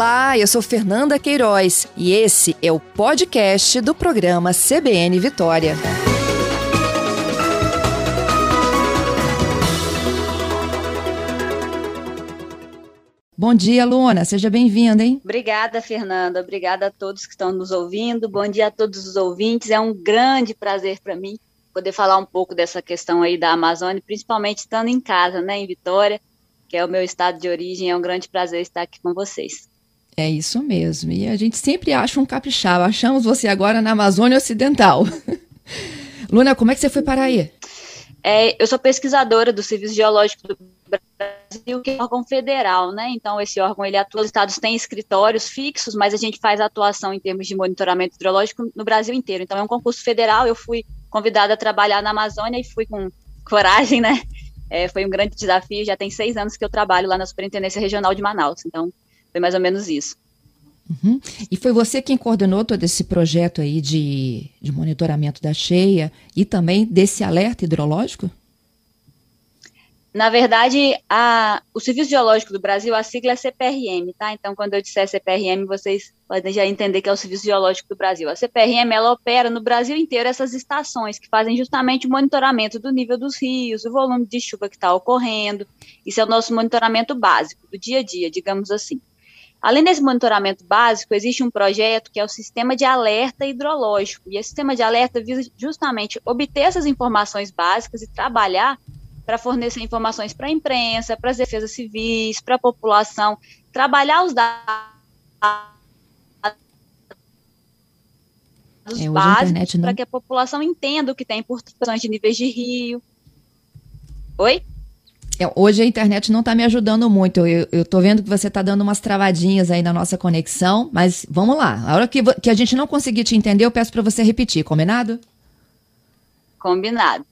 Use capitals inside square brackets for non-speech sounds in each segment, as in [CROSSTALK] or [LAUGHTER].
Olá, eu sou Fernanda Queiroz e esse é o podcast do programa CBN Vitória. Bom dia, Luna. Seja bem-vinda, hein? Obrigada, Fernanda. Obrigada a todos que estão nos ouvindo. Bom dia a todos os ouvintes. É um grande prazer para mim poder falar um pouco dessa questão aí da Amazônia, principalmente estando em casa, né, em Vitória, que é o meu estado de origem. É um grande prazer estar aqui com vocês. É isso mesmo. E a gente sempre acha um capixaba. Achamos você agora na Amazônia Ocidental. [LAUGHS] Luna, como é que você foi para aí? É, eu sou pesquisadora do Serviço Geológico do Brasil, que é um órgão federal, né? Então, esse órgão, ele atua, os estados têm escritórios fixos, mas a gente faz atuação em termos de monitoramento hidrológico no Brasil inteiro. Então, é um concurso federal, eu fui convidada a trabalhar na Amazônia e fui com [LAUGHS] coragem, né? É, foi um grande desafio, já tem seis anos que eu trabalho lá na Superintendência Regional de Manaus, então foi mais ou menos isso. Uhum. E foi você quem coordenou todo esse projeto aí de, de monitoramento da cheia e também desse alerta hidrológico? Na verdade, a, o Serviço Geológico do Brasil, a sigla é CPRM, tá? Então, quando eu disser CPRM, vocês podem já entender que é o Serviço Geológico do Brasil. A CPRM, ela opera no Brasil inteiro essas estações que fazem justamente o monitoramento do nível dos rios, o volume de chuva que está ocorrendo. Isso é o nosso monitoramento básico, do dia a dia, digamos assim. Além desse monitoramento básico, existe um projeto que é o Sistema de Alerta Hidrológico. E esse sistema de alerta visa justamente obter essas informações básicas e trabalhar para fornecer informações para a imprensa, para as defesas civis, para a população, trabalhar os dados é, básicos para que a população entenda o que tem por de níveis de rio. Oi? É, hoje a internet não está me ajudando muito. Eu, estou vendo que você está dando umas travadinhas aí na nossa conexão, mas vamos lá. A hora que, que a gente não conseguir te entender, eu peço para você repetir, combinado? Combinado.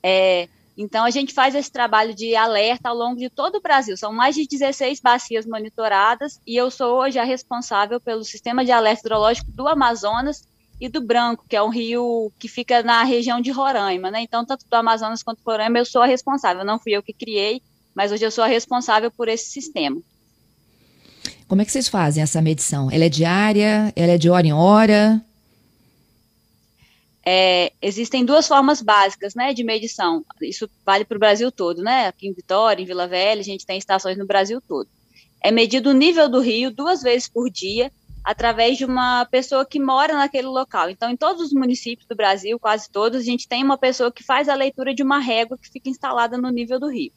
É, então, a gente faz esse trabalho de alerta ao longo de todo o Brasil. São mais de 16 bacias monitoradas e eu sou hoje a responsável pelo sistema de alerta hidrológico do Amazonas e do Branco, que é um rio que fica na região de Roraima, né? Então, tanto do Amazonas quanto do Roraima, eu sou a responsável. Não fui eu que criei, mas hoje eu sou a responsável por esse sistema. Como é que vocês fazem essa medição? Ela é diária? Ela é de hora em hora? É, existem duas formas básicas, né, de medição. Isso vale para o Brasil todo, né? Aqui em Vitória, em Vila Velha, a gente tem estações no Brasil todo. É medido o nível do rio duas vezes por dia através de uma pessoa que mora naquele local. Então, em todos os municípios do Brasil, quase todos, a gente tem uma pessoa que faz a leitura de uma régua que fica instalada no nível do rio.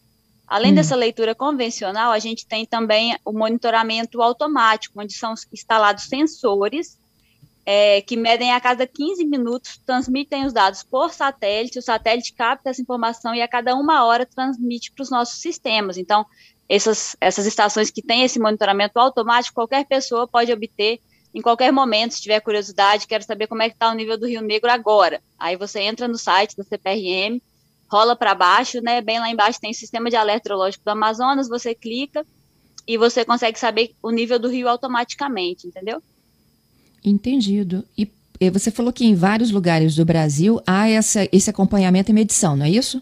Além hum. dessa leitura convencional, a gente tem também o monitoramento automático, onde são instalados sensores é, que medem a cada 15 minutos, transmitem os dados por satélite, o satélite capta essa informação e a cada uma hora transmite para os nossos sistemas. Então, essas, essas estações que têm esse monitoramento automático, qualquer pessoa pode obter em qualquer momento, se tiver curiosidade, quero saber como é que está o nível do Rio Negro agora. Aí você entra no site da CPRM, rola para baixo, né? Bem lá embaixo tem o sistema de alerta hidrológico do Amazonas, você clica e você consegue saber o nível do rio automaticamente, entendeu? Entendido. E você falou que em vários lugares do Brasil há essa, esse acompanhamento e medição, não é isso?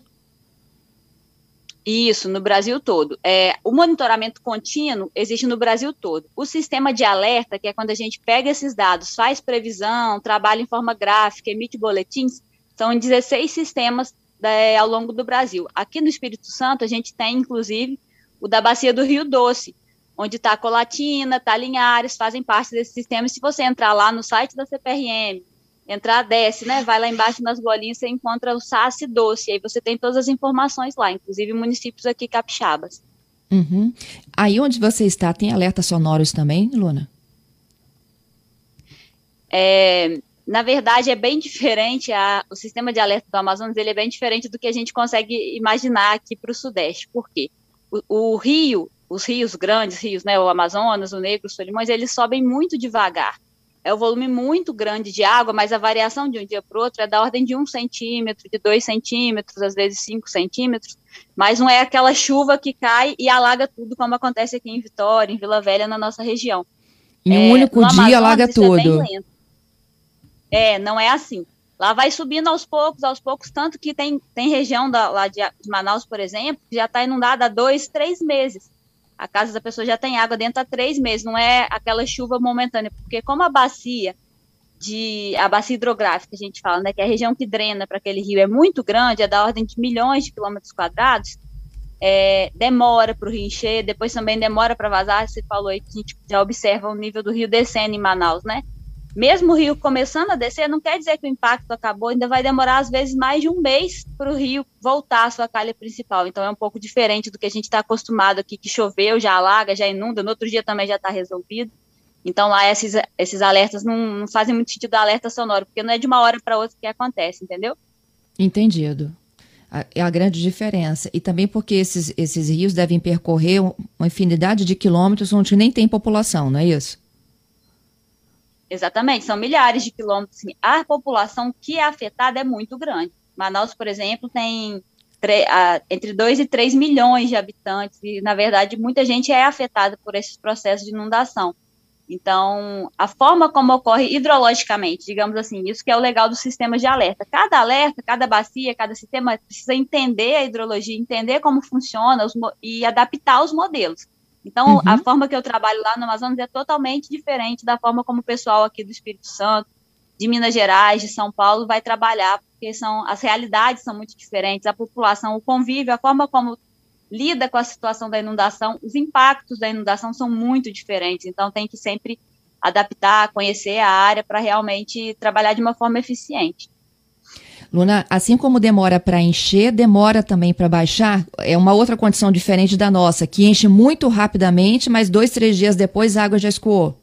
Isso, no Brasil todo. É, o monitoramento contínuo existe no Brasil todo. O sistema de alerta, que é quando a gente pega esses dados, faz previsão, trabalha em forma gráfica, emite boletins, são 16 sistemas é, ao longo do Brasil. Aqui no Espírito Santo, a gente tem, inclusive, o da Bacia do Rio Doce, onde está Colatina, está Linhares, fazem parte desse sistema. Se você entrar lá no site da CPRM, entrar, desce, né? Vai lá embaixo nas bolinhas, você encontra o SASSI doce, aí você tem todas as informações lá, inclusive municípios aqui capixabas. Uhum. Aí onde você está, tem alertas sonoros também, Luna? É, na verdade, é bem [LAUGHS] diferente, a, o sistema de alerta do Amazonas ele é bem diferente do que a gente consegue imaginar aqui para o Sudeste. Por quê? O, o rio, os rios grandes, rios, né, o Amazonas, o Negro, o Solimões, eles sobem muito devagar é um volume muito grande de água, mas a variação de um dia para o outro é da ordem de um centímetro, de dois centímetros, às vezes cinco centímetros, mas não é aquela chuva que cai e alaga tudo, como acontece aqui em Vitória, em Vila Velha, na nossa região. Em um é, único dia alaga é tudo. É, é, não é assim. Lá vai subindo aos poucos, aos poucos, tanto que tem, tem região da, lá de Manaus, por exemplo, que já está inundada há dois, três meses. A casa da pessoa já tem água dentro há três meses, não é aquela chuva momentânea, porque como a bacia de a bacia hidrográfica, a gente fala, né, que é a região que drena para aquele rio é muito grande, é da ordem de milhões de quilômetros quadrados, é, demora para o rio encher, depois também demora para vazar. Você falou aí que a gente já observa o nível do rio descendo em Manaus, né? Mesmo o rio começando a descer, não quer dizer que o impacto acabou, ainda vai demorar às vezes mais de um mês para o rio voltar à sua calha principal. Então é um pouco diferente do que a gente está acostumado aqui, que choveu, já alaga, já inunda, no outro dia também já está resolvido. Então lá esses, esses alertas não, não fazem muito sentido alerta sonoro, porque não é de uma hora para outra que acontece, entendeu? Entendido. É a grande diferença. E também porque esses, esses rios devem percorrer uma infinidade de quilômetros onde nem tem população, não é isso? Exatamente, são milhares de quilômetros. A população que é afetada é muito grande. Manaus, por exemplo, tem entre 2 e 3 milhões de habitantes, e, na verdade, muita gente é afetada por esses processos de inundação. Então, a forma como ocorre hidrologicamente, digamos assim, isso que é o legal dos sistemas de alerta. Cada alerta, cada bacia, cada sistema precisa entender a hidrologia, entender como funciona os, e adaptar os modelos. Então, uhum. a forma que eu trabalho lá no Amazonas é totalmente diferente da forma como o pessoal aqui do Espírito Santo, de Minas Gerais, de São Paulo vai trabalhar, porque são as realidades são muito diferentes, a população, o convívio, a forma como lida com a situação da inundação, os impactos da inundação são muito diferentes, então tem que sempre adaptar, conhecer a área para realmente trabalhar de uma forma eficiente. Luna, assim como demora para encher, demora também para baixar. É uma outra condição diferente da nossa, que enche muito rapidamente, mas dois, três dias depois a água já escoou.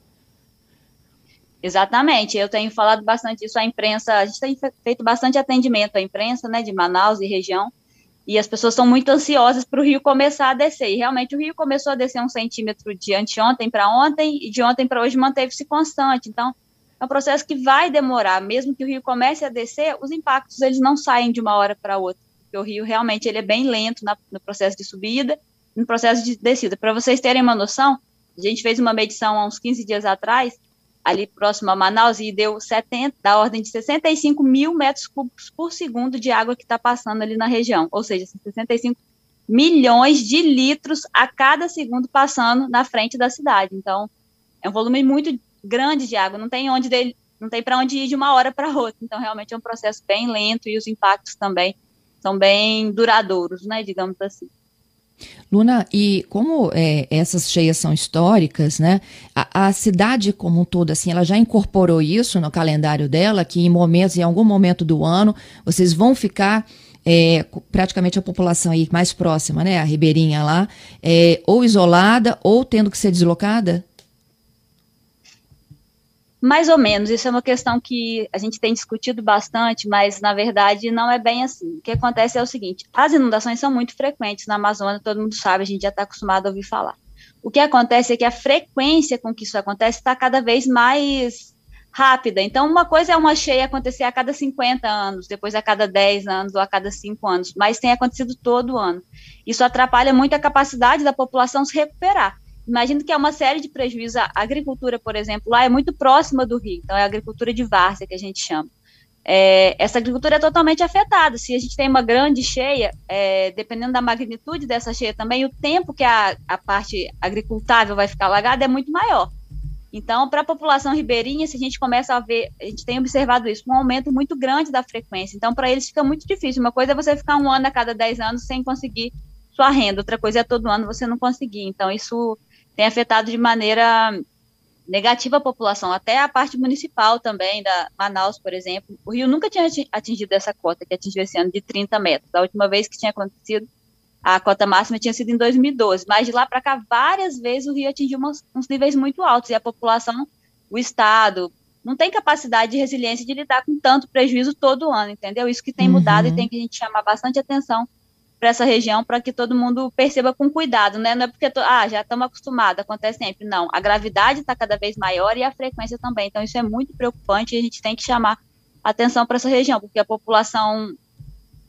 Exatamente, eu tenho falado bastante isso à imprensa, a gente tem feito bastante atendimento à imprensa, né, de Manaus e região, e as pessoas estão muito ansiosas para o rio começar a descer. E realmente o rio começou a descer um centímetro de anteontem para ontem, e de ontem para hoje manteve-se constante. Então, é um processo que vai demorar, mesmo que o rio comece a descer, os impactos eles não saem de uma hora para outra, porque o rio realmente ele é bem lento na, no processo de subida, no processo de descida. Para vocês terem uma noção, a gente fez uma medição há uns 15 dias atrás, ali próximo a Manaus, e deu 70, da ordem de 65 mil metros cúbicos por segundo de água que está passando ali na região, ou seja, 65 milhões de litros a cada segundo passando na frente da cidade. Então, é um volume muito grande de água, não tem onde dele, não tem para onde ir de uma hora para outra. Então, realmente é um processo bem lento e os impactos também são bem duradouros, né, digamos assim. Luna, e como é, essas cheias são históricas, né? A, a, cidade como um todo, assim, ela já incorporou isso no calendário dela, que em momentos, em algum momento do ano, vocês vão ficar é, praticamente a população aí mais próxima, né? A ribeirinha lá, é, ou isolada ou tendo que ser deslocada? Mais ou menos, isso é uma questão que a gente tem discutido bastante, mas na verdade não é bem assim. O que acontece é o seguinte: as inundações são muito frequentes na Amazônia, todo mundo sabe, a gente já está acostumado a ouvir falar. O que acontece é que a frequência com que isso acontece está cada vez mais rápida. Então, uma coisa é uma cheia acontecer a cada 50 anos, depois a cada 10 anos ou a cada 5 anos, mas tem acontecido todo ano. Isso atrapalha muito a capacidade da população se recuperar. Imagino que é uma série de prejuízos. A agricultura, por exemplo, lá é muito próxima do rio, então é a agricultura de várzea que a gente chama. É, essa agricultura é totalmente afetada. Se a gente tem uma grande cheia, é, dependendo da magnitude dessa cheia também, o tempo que a, a parte agricultável vai ficar alagada é muito maior. Então, para a população ribeirinha, se a gente começa a ver, a gente tem observado isso, um aumento muito grande da frequência. Então, para eles fica muito difícil. Uma coisa é você ficar um ano a cada 10 anos sem conseguir sua renda, outra coisa é todo ano você não conseguir. Então, isso tem afetado de maneira negativa a população, até a parte municipal também, da Manaus, por exemplo. O Rio nunca tinha atingido essa cota, que atingiu esse ano de 30 metros. A última vez que tinha acontecido, a cota máxima tinha sido em 2012, mas de lá para cá, várias vezes o Rio atingiu uns, uns níveis muito altos, e a população, o Estado, não tem capacidade de resiliência de lidar com tanto prejuízo todo ano, entendeu? Isso que tem uhum. mudado e tem que a gente chamar bastante atenção para essa região para que todo mundo perceba com cuidado, né? Não é porque ah, já estamos acostumados, acontece sempre. Não, a gravidade está cada vez maior e a frequência também. Então isso é muito preocupante e a gente tem que chamar atenção para essa região, porque a população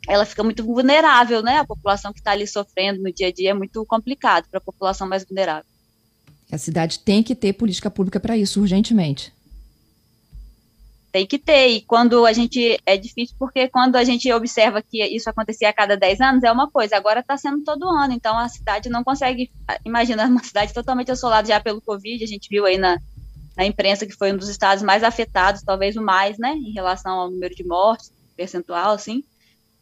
ela fica muito vulnerável, né? A população que está ali sofrendo no dia a dia é muito complicado para a população mais vulnerável. A cidade tem que ter política pública para isso urgentemente. Tem que ter. E quando a gente. É difícil porque quando a gente observa que isso acontecia a cada 10 anos, é uma coisa. Agora está sendo todo ano. Então a cidade não consegue. Imagina uma cidade totalmente assolada já pelo Covid. A gente viu aí na, na imprensa que foi um dos estados mais afetados, talvez o mais, né? Em relação ao número de mortes, percentual, assim.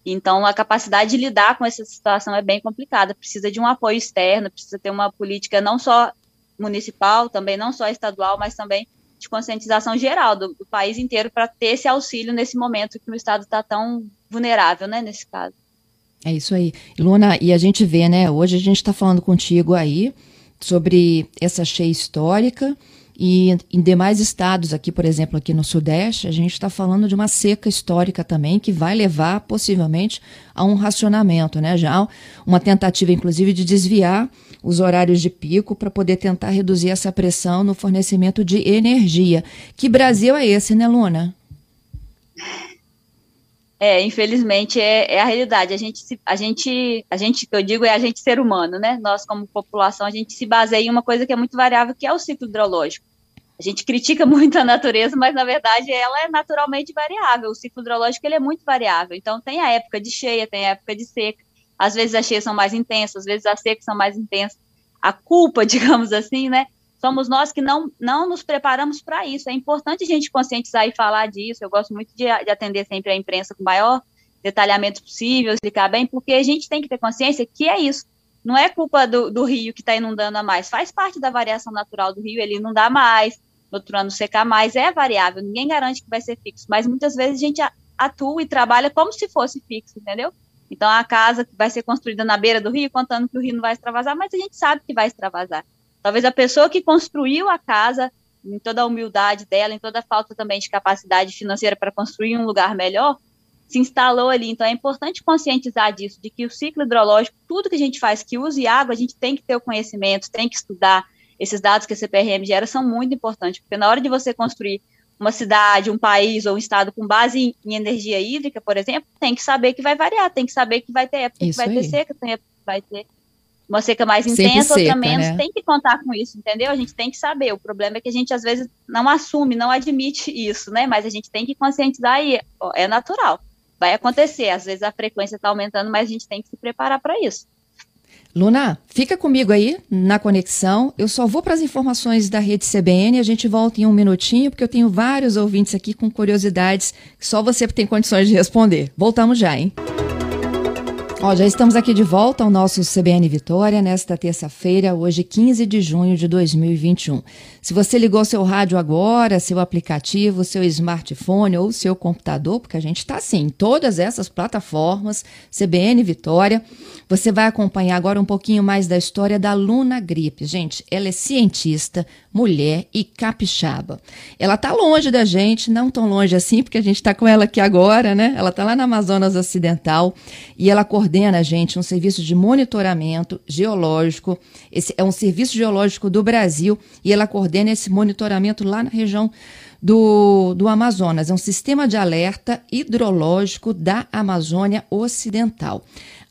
Então, a capacidade de lidar com essa situação é bem complicada. Precisa de um apoio externo, precisa ter uma política não só municipal, também não só estadual, mas também de conscientização geral do, do país inteiro para ter esse auxílio nesse momento que o Estado está tão vulnerável, né, nesse caso. É isso aí. Luna, e a gente vê, né, hoje a gente está falando contigo aí sobre essa cheia histórica e em demais estados aqui, por exemplo, aqui no Sudeste, a gente está falando de uma seca histórica também que vai levar possivelmente a um racionamento, né? Já uma tentativa, inclusive, de desviar os horários de pico para poder tentar reduzir essa pressão no fornecimento de energia. Que Brasil é esse, né, Luna? É, infelizmente é, é, a realidade. A gente, a gente, a gente, que eu digo é a gente ser humano, né? Nós como população, a gente se baseia em uma coisa que é muito variável, que é o ciclo hidrológico. A gente critica [LAUGHS] muito a natureza, mas na verdade ela é naturalmente variável. O ciclo hidrológico ele é muito variável. Então tem a época de cheia, tem a época de seca. Às vezes as cheias são mais intensas, às vezes as secas são mais intensas. A culpa, [LAUGHS] digamos assim, né? Somos nós que não, não nos preparamos para isso. É importante a gente conscientizar e falar disso. Eu gosto muito de, de atender sempre a imprensa com o maior detalhamento possível, explicar bem, porque a gente tem que ter consciência que é isso. Não é culpa do, do rio que está inundando a mais, faz parte da variação natural do rio, ele inundar mais, no outro ano secar mais, é variável, ninguém garante que vai ser fixo, mas muitas vezes a gente atua e trabalha como se fosse fixo, entendeu? Então, a casa vai ser construída na beira do rio, contando que o rio não vai extravasar, mas a gente sabe que vai extravasar. Talvez a pessoa que construiu a casa, em toda a humildade dela, em toda a falta também de capacidade financeira para construir um lugar melhor, se instalou ali. Então, é importante conscientizar disso, de que o ciclo hidrológico, tudo que a gente faz que use água, a gente tem que ter o conhecimento, tem que estudar. Esses dados que a CPRM gera são muito importantes, porque na hora de você construir uma cidade, um país ou um estado com base em, energia hídrica, por exemplo, tem que saber que vai variar, tem que saber que vai ter época isso que vai aí. ter seca, tem época que vai ter uma seca mais intensa, seca, outra menos, né? tem que contar com isso, entendeu? A gente tem que saber. O problema é que a gente às vezes não assume, não admite isso, né? Mas a gente tem que conscientizar e ó, é natural. Vai acontecer, às vezes a frequência está aumentando, mas a gente tem que se preparar para isso. Luna, fica comigo aí na conexão. Eu só vou para as informações da rede CBN. A gente volta em um minutinho, porque eu tenho vários ouvintes aqui com curiosidades que só você tem condições de responder. Voltamos já, hein? Ó, já estamos aqui de volta ao nosso CBN Vitória nesta terça-feira, hoje 15 de junho de 2021. Se você ligou seu rádio agora, seu aplicativo, seu smartphone ou seu computador, porque a gente está assim em todas essas plataformas, CBN Vitória, você vai acompanhar agora um pouquinho mais da história da Luna Gripe. Gente, ela é cientista, mulher e capixaba. Ela está longe da gente, não tão longe assim, porque a gente está com ela aqui agora, né? Ela está lá na Amazonas Ocidental e ela coordena, gente, um serviço de monitoramento geológico. Esse é um serviço geológico do Brasil e ela coordena esse monitoramento lá na região do, do Amazonas. É um sistema de alerta hidrológico da Amazônia Ocidental.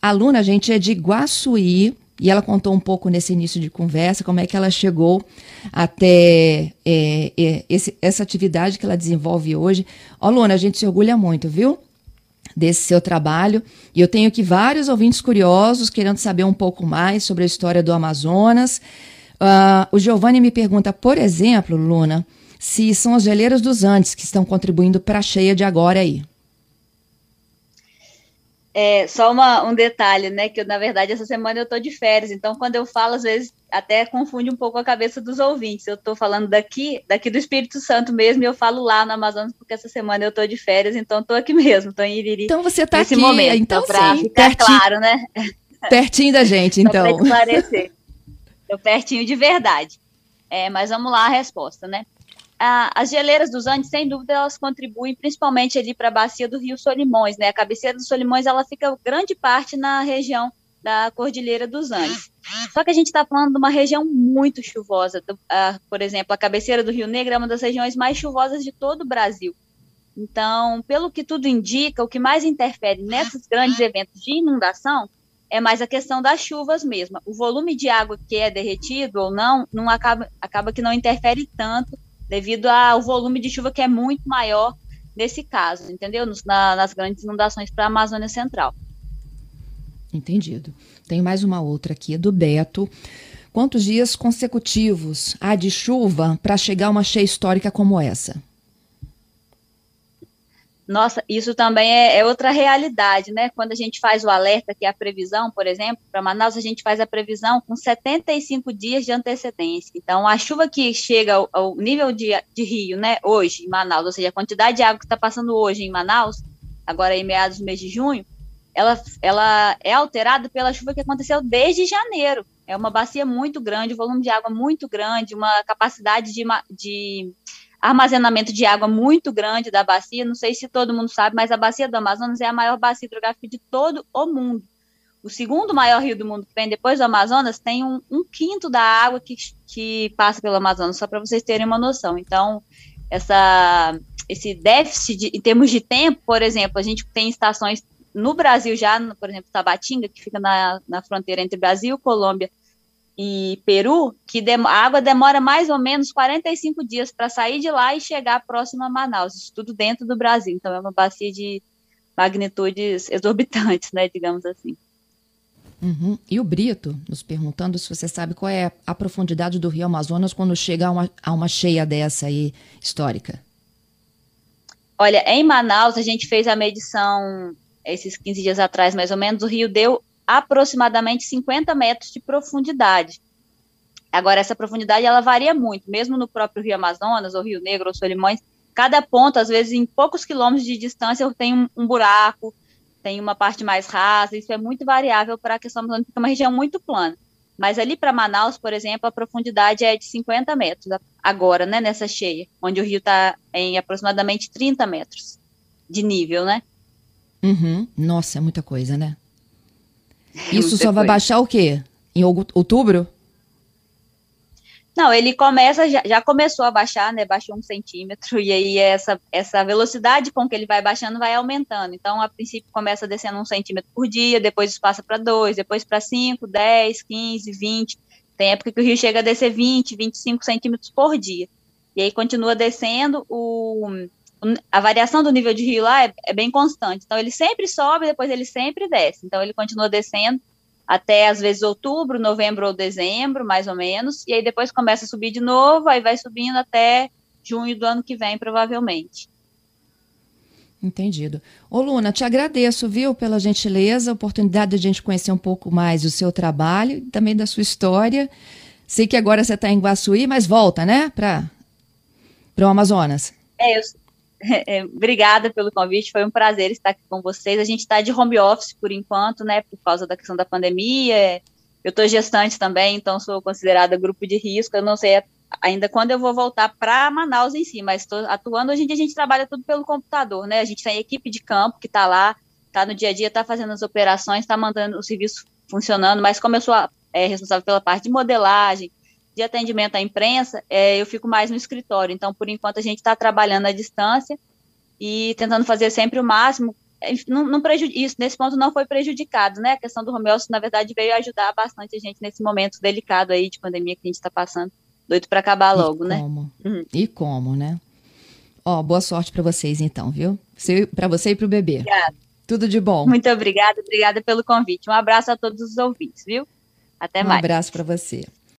A aluna, gente, é de Guaçuí, e ela contou um pouco nesse início de conversa como é que ela chegou até é, é, esse, essa atividade que ela desenvolve hoje. Ó, Luna, a gente se orgulha muito, viu? Desse seu trabalho. E eu tenho aqui vários ouvintes curiosos querendo saber um pouco mais sobre a história do Amazonas. Uh, o Giovanni me pergunta, por exemplo, Luna, se são as geleiras dos Andes que estão contribuindo para a cheia de agora aí. É, só uma, um detalhe, né? Que eu, na verdade, essa semana eu tô de férias, então quando eu falo, às vezes até confunde um pouco a cabeça dos ouvintes. Eu tô falando daqui, daqui do Espírito Santo mesmo, e eu falo lá no Amazonas, porque essa semana eu tô de férias, então tô aqui [LAUGHS] mesmo, tô em Iriri. Então você tá nesse aqui, momento, então pra sim, ficar pertinho, claro, né? Pertinho da gente, [LAUGHS] então. Tô pertinho de verdade. É, mas vamos lá a resposta, né? As geleiras dos Andes, sem dúvida, elas contribuem principalmente ali para a bacia do Rio Solimões, né? A cabeceira dos Solimões, ela fica grande parte na região da Cordilheira dos Andes. Só que a gente está falando de uma região muito chuvosa. Do, por exemplo, a cabeceira do Rio Negro é uma das regiões mais chuvosas de todo o Brasil. Então, pelo que tudo indica, o que mais interfere nesses grandes eventos de inundação é mais a questão das chuvas mesmo. O volume de água que é derretido ou não, não acaba, acaba que não interfere tanto devido ao volume de chuva que é muito maior nesse caso, entendeu? Na, nas grandes inundações para a Amazônia Central. Entendido. Tem mais uma outra aqui, do Beto. Quantos dias consecutivos há de chuva para chegar uma cheia histórica como essa? Nossa, isso também é, é, outra realidade, né? Quando a gente faz o alerta, que é a previsão, por exemplo, para Manaus, a gente faz a previsão com 75 dias de antecedência. Então, a chuva que chega ao, ao nível de, de, rio, né, hoje em Manaus, ou seja, a quantidade de água que está passando hoje em Manaus, agora em meados do mês de junho, ela, ela é alterada pela chuva que aconteceu desde janeiro. É uma bacia muito grande, um volume de água muito grande, uma capacidade de, de armazenamento de água muito grande da bacia. Não sei se todo mundo sabe, mas a bacia do Amazonas é a maior bacia hidrográfica de todo o mundo. O segundo maior rio do mundo que vem depois do Amazonas tem um, um quinto da água que, que passa pelo Amazonas, só para vocês terem uma noção. Então, essa, esse déficit de, em termos de tempo, por exemplo, a gente tem estações no Brasil já, por exemplo, Tabatinga, que fica na, na fronteira entre Brasil, Colômbia e Peru, que a água demora mais ou menos 45 dias para sair de lá e chegar próximo a Manaus, isso tudo dentro do Brasil. Então é uma bacia de magnitudes [LAUGHS] exorbitantes, né, digamos assim. Uhum. E o Brito, nos perguntando se você sabe qual é a profundidade do Rio Amazonas quando chega a uma, a uma cheia dessa aí histórica. Olha, em Manaus a gente fez a medição esses 15 dias atrás, mais ou menos, o rio deu aproximadamente 50 metros de profundidade. Agora, essa profundidade ela varia muito, mesmo no próprio Rio Amazonas, ou Rio Negro, ou Solimões, cada ponto, às vezes, em poucos quilômetros de distância, tem um, um buraco, tem uma parte mais rasa, isso é muito variável para a questão amazônica, é uma região muito plana. Mas ali para Manaus, por exemplo, a profundidade é de 50 metros, agora, né, nessa cheia, onde o rio está em aproximadamente 30 metros de nível, né? Uhum. Nossa, é muita coisa, né? Isso só vai baixar o quê? Em outubro? Não, ele começa, já, já, começou a baixar, né? Baixou um centímetro, [LAUGHS] e aí essa, essa velocidade com que ele vai baixando vai aumentando. Então, a princípio, começa descendo um centímetro por dia, depois passa para dois, depois para cinco, dez, quinze, vinte. Tem época que o rio chega a descer 20, 25 centímetros por dia. E aí continua descendo, o, a variação do nível de rio lá é, é, bem constante. Então, ele sempre sobe, depois ele sempre desce. Então, ele continua descendo até, às vezes, outubro, novembro ou dezembro, mais ou menos. E aí, depois começa a subir de novo, aí vai subindo até junho do ano que vem, provavelmente. Entendido. Ô, Luna, te agradeço, viu, pela gentileza, a oportunidade de a gente conhecer um pouco mais do seu trabalho e também da sua história. Sei que agora você está em Guaçuí, mas volta, né, para o Amazonas. É, eu, [LAUGHS] obrigada pelo convite, foi um prazer estar aqui com vocês. A gente está de home office por enquanto, né, por causa da questão da pandemia. Eu estou gestante também, então sou considerada grupo de risco. Eu não sei ainda quando eu vou voltar para Manaus em si, mas estou atuando. Hoje em dia a gente trabalha tudo pelo computador, né? A gente tem equipe de campo que está lá, está no dia a dia, está fazendo as operações, está mandando o serviço funcionando, mas como eu sou é, responsável pela parte de modelagem, de atendimento à imprensa, é, eu fico mais no escritório. Então, por enquanto, a gente está trabalhando à distância e tentando fazer sempre o máximo. Não, não isso, nesse ponto não foi prejudicado, né? A questão do home office, na verdade, veio ajudar bastante a gente nesse momento delicado aí de pandemia que a gente está passando. Doido para acabar logo, e né? Como? Uhum. E como, né? Ó, boa sorte para vocês então, viu? Para você e para o bebê. Obrigada. Tudo de bom. Muito obrigada, obrigada pelo convite. Um abraço a todos os ouvintes, viu? Até um mais. Um abraço para você.